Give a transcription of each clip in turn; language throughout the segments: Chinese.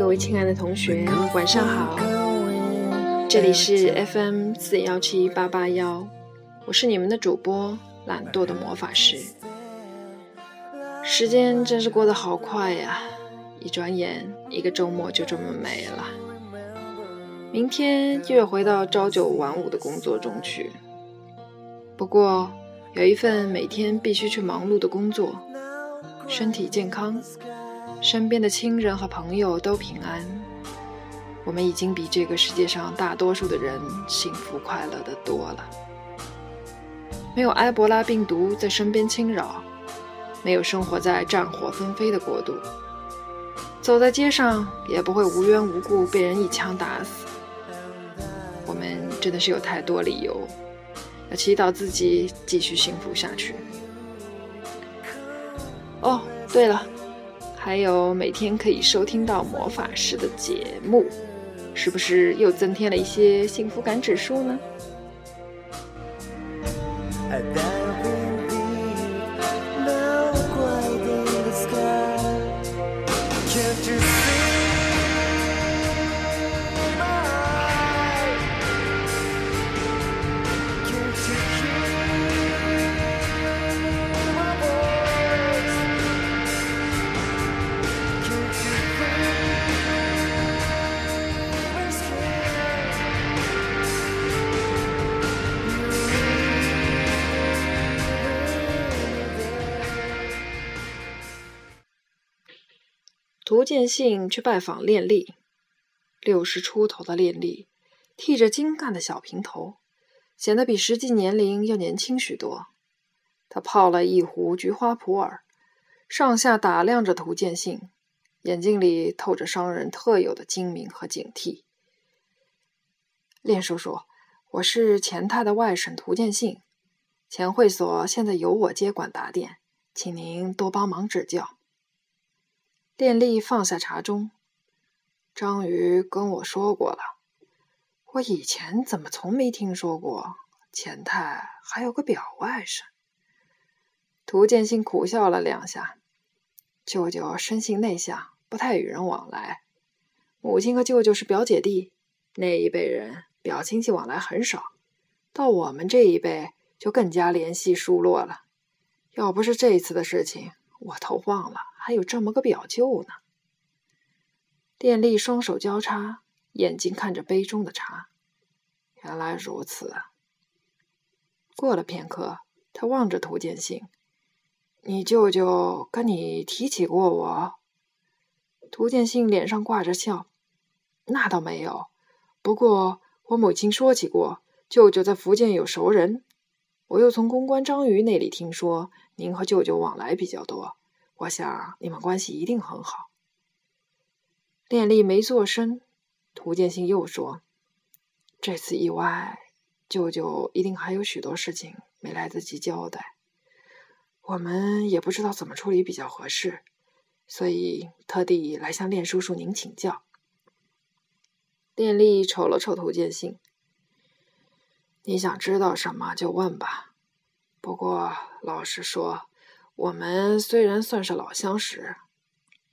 各位亲爱的同学，晚上好！这里是 FM 四幺七八八幺，我是你们的主播懒惰的魔法师。时间真是过得好快呀，一转眼一个周末就这么没了。明天又要回到朝九晚五的工作中去。不过有一份每天必须去忙碌的工作，身体健康。身边的亲人和朋友都平安，我们已经比这个世界上大多数的人幸福快乐的多了。没有埃博拉病毒在身边侵扰，没有生活在战火纷飞的国度，走在街上也不会无缘无故被人一枪打死。我们真的是有太多理由要祈祷自己继续幸福下去。哦，对了。还有每天可以收听到魔法师的节目，是不是又增添了一些幸福感指数呢？涂建信去拜访练丽，六十出头的练丽，剃着精干的小平头，显得比实际年龄要年轻许多。他泡了一壶菊花普洱，上下打量着涂建信，眼睛里透着商人特有的精明和警惕。练叔叔，我是钱太的外甥涂建信，钱会所现在由我接管打点，请您多帮忙指教。练力放下茶盅，章鱼跟我说过了。我以前怎么从没听说过钱太还有个表外甥？涂建新苦笑了两下。舅舅生性内向，不太与人往来。母亲和舅舅是表姐弟，那一辈人表亲戚往来很少。到我们这一辈就更加联系疏落了。要不是这一次的事情，我都忘了。还有这么个表舅呢。电力双手交叉，眼睛看着杯中的茶。原来如此。过了片刻，他望着涂建信：“你舅舅跟你提起过我？”涂建信脸上挂着笑：“那倒没有。不过我母亲说起过，舅舅在福建有熟人。我又从公关章鱼那里听说，您和舅舅往来比较多。”我想你们关系一定很好。练丽没做声，涂建信又说：“这次意外，舅舅一定还有许多事情没来得及交代，我们也不知道怎么处理比较合适，所以特地来向练叔叔您请教。”练丽瞅了瞅涂建信：“你想知道什么就问吧，不过老实说。”我们虽然算是老相识，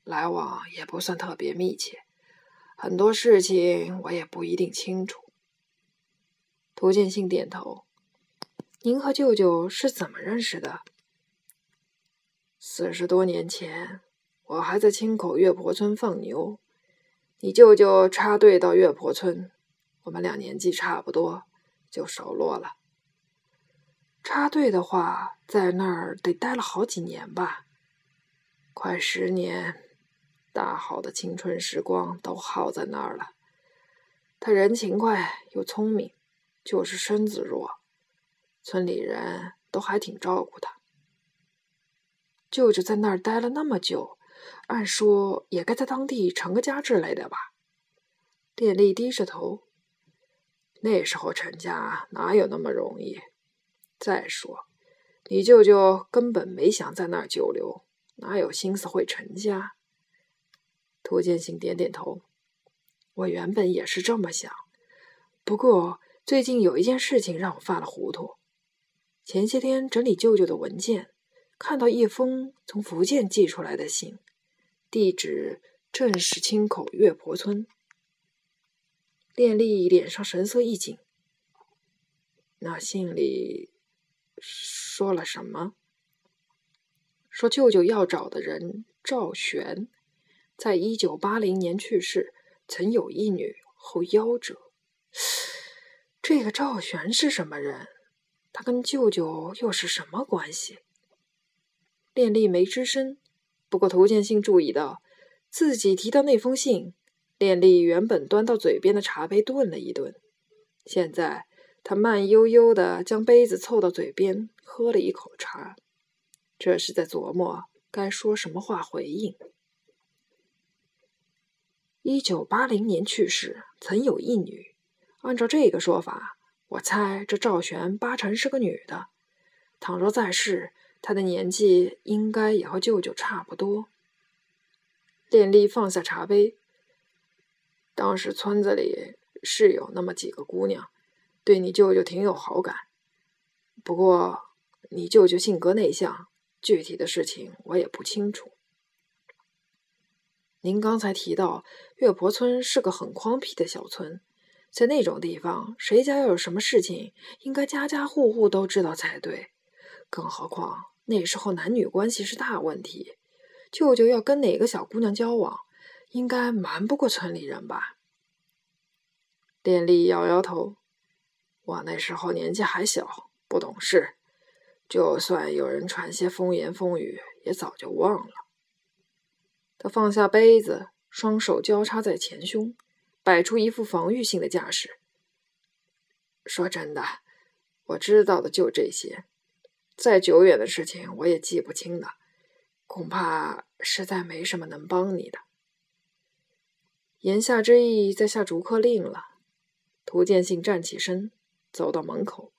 来往也不算特别密切，很多事情我也不一定清楚。涂建信点头：“您和舅舅是怎么认识的？”四十多年前，我还在青口月婆村放牛，你舅舅插队到月婆村，我们俩年纪差不多，就熟络了。插队的话，在那儿得待了好几年吧，快十年，大好的青春时光都耗在那儿了。他人勤快又聪明，就是身子弱，村里人都还挺照顾他。舅舅在那儿待了那么久，按说也该在当地成个家之类的吧。电力低着头，那时候成家哪有那么容易？再说，你舅舅根本没想在那儿久留，哪有心思会成家？涂建信点点头。我原本也是这么想，不过最近有一件事情让我犯了糊涂。前些天整理舅舅的文件，看到一封从福建寄出来的信，地址正是青口月婆村。练丽脸上神色一紧，那信里说了什么？说舅舅要找的人赵玄，在一九八零年去世，曾有一女，后夭折。这个赵玄是什么人？他跟舅舅又是什么关系？练丽没吱声。不过涂建信注意到，自己提到那封信，练丽原本端到嘴边的茶杯顿了一顿，现在他慢悠悠的将杯子凑到嘴边，喝了一口茶，这是在琢磨该说什么话回应。一九八零年去世，曾有一女。按照这个说法。我猜这赵璇八成是个女的，倘若在世，她的年纪应该也和舅舅差不多。练丽放下茶杯，当时村子里是有那么几个姑娘，对你舅舅挺有好感。不过你舅舅性格内向，具体的事情我也不清楚。您刚才提到月婆村是个很荒僻的小村。在那种地方，谁家要有什么事情，应该家家户户都知道才对。更何况那时候男女关系是大问题，舅舅要跟哪个小姑娘交往，应该瞒不过村里人吧？电力摇摇头：“我那时候年纪还小，不懂事，就算有人传些风言风语，也早就忘了。”他放下杯子，双手交叉在前胸。摆出一副防御性的架势。说真的，我知道的就这些，再久远的事情我也记不清了，恐怕实在没什么能帮你的。言下之意，在下逐客令了。涂建信站起身，走到门口，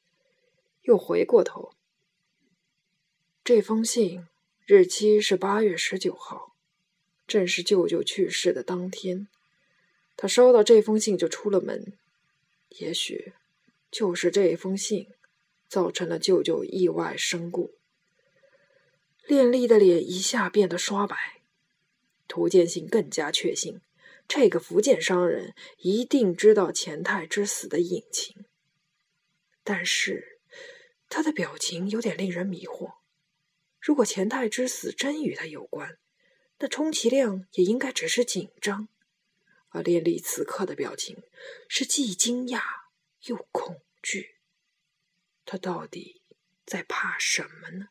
又回过头。这封信日期是八月十九号，正是舅舅去世的当天。他收到这封信就出了门，也许就是这封信造成了舅舅意外身故。练丽的脸一下变得刷白，涂建信更加确信，这个福建商人一定知道钱太之死的隐情。但是他的表情有点令人迷惑。如果钱太之死真与他有关，那充其量也应该只是紧张。而列丽此刻的表情是既惊讶又恐惧，他到底在怕什么呢？